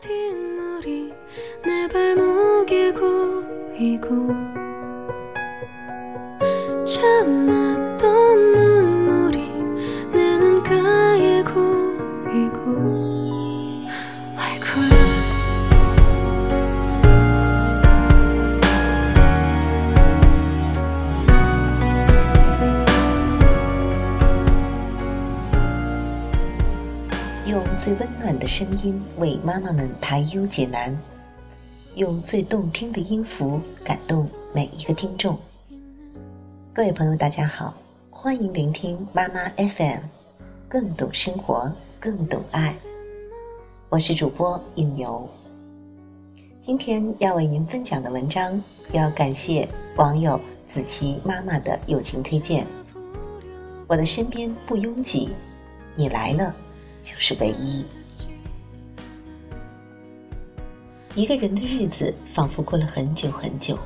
빗물이 내 발목에 고이고 참 用最温暖的声音为妈妈们排忧解难，用最动听的音符感动每一个听众。各位朋友，大家好，欢迎聆听妈妈 FM，更懂生活，更懂爱。我是主播应由。今天要为您分享的文章，要感谢网友子琪妈妈的友情推荐。我的身边不拥挤，你来了。就是唯一。一个人的日子仿佛过了很久很久。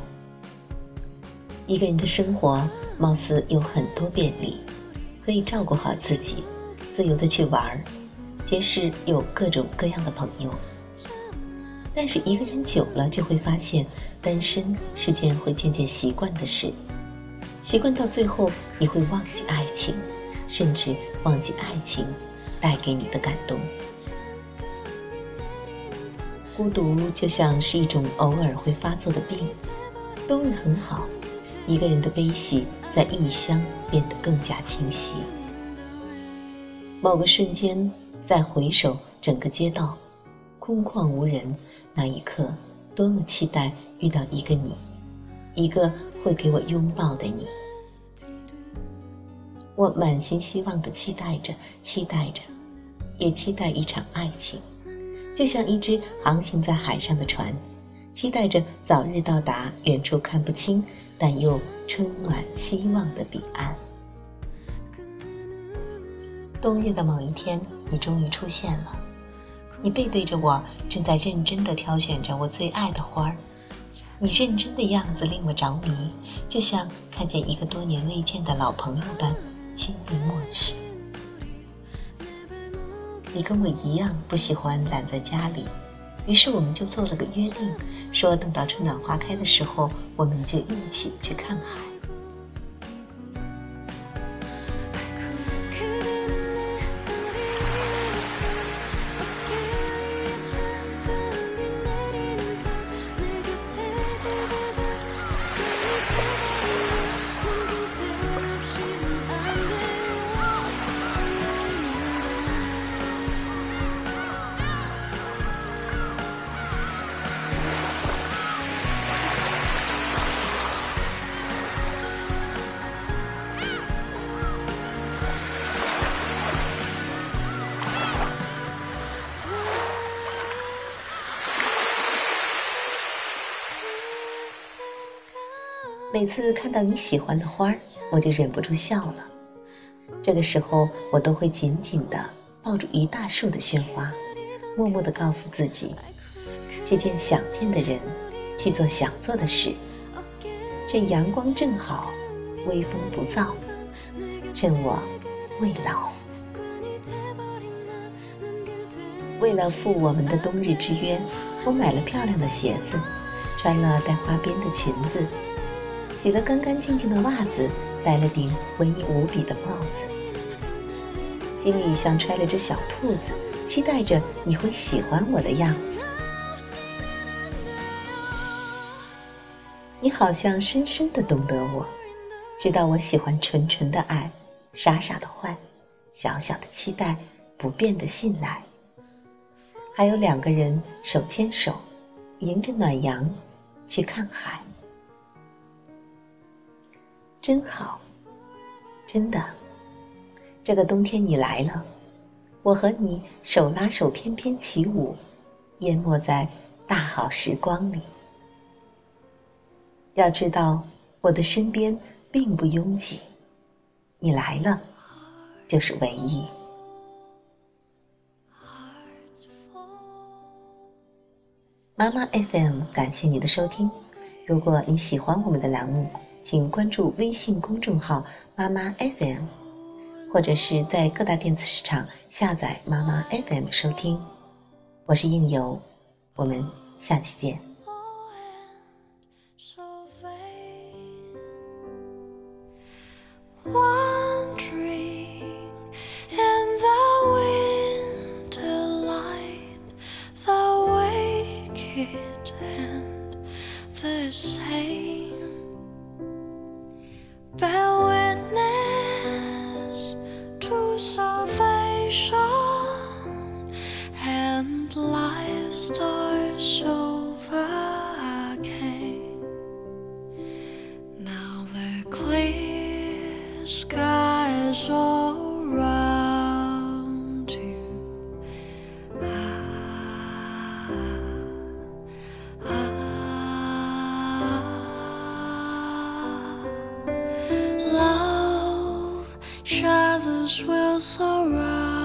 一个人的生活貌似有很多便利，可以照顾好自己，自由的去玩儿，结识有各种各样的朋友。但是一个人久了，就会发现单身是件会渐渐习惯的事，习惯到最后，你会忘记爱情，甚至忘记爱情。带给你的感动，孤独就像是一种偶尔会发作的病。冬日很好，一个人的悲喜在异乡变得更加清晰。某个瞬间，再回首整个街道，空旷无人，那一刻，多么期待遇到一个你，一个会给我拥抱的你。我满心希望的期待着，期待着。也期待一场爱情，就像一只航行在海上的船，期待着早日到达远处看不清但又充满希望的彼岸。冬日的某一天，你终于出现了，你背对着我，正在认真地挑选着我最爱的花儿。你认真的样子令我着迷，就像看见一个多年未见的老朋友般亲密默契。你跟我一样不喜欢懒在家里，于是我们就做了个约定，说等到春暖花开的时候，我们就一起去看海。每次看到你喜欢的花儿，我就忍不住笑了。这个时候，我都会紧紧地抱住一大束的鲜花，默默地告诉自己：去见想见的人，去做想做的事。趁阳光正好，微风不燥，趁我未老。为了赴我们的冬日之约，我买了漂亮的鞋子，穿了带花边的裙子。洗了干干净净的袜子，戴了顶文艺无比的帽子，心里像揣了只小兔子，期待着你会喜欢我的样子。你好像深深的懂得我，知道我喜欢纯纯的爱，傻傻的坏，小小的期待，不变的信赖。还有两个人手牵手，迎着暖阳，去看海。真好，真的，这个冬天你来了，我和你手拉手翩翩起舞，淹没在大好时光里。要知道，我的身边并不拥挤，你来了，就是唯一。妈妈 FM，感谢你的收听。如果你喜欢我们的栏目，请关注微信公众号妈妈 fm 或者是在各大电子市场下载妈妈 fm 收听。我是应由我们下期见。eyes around you. Ah, ah. ah. Love shadows will surround.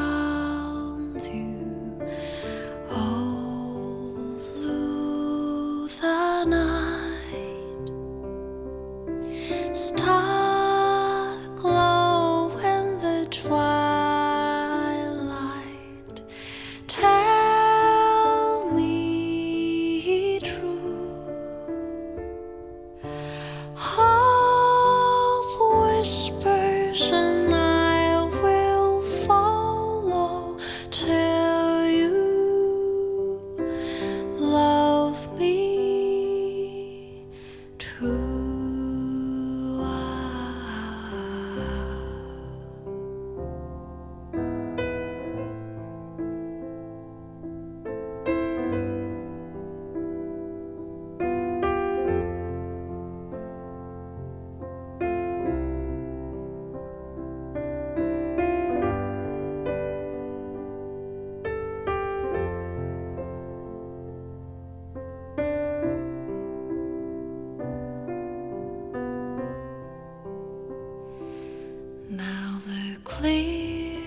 clear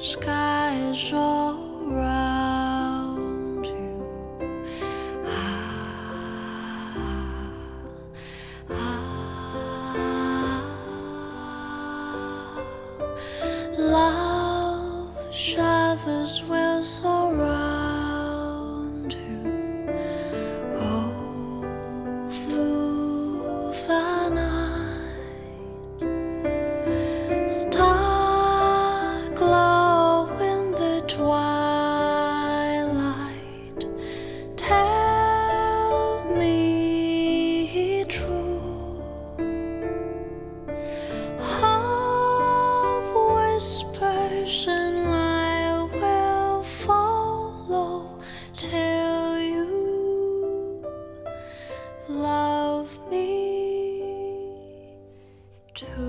skies. to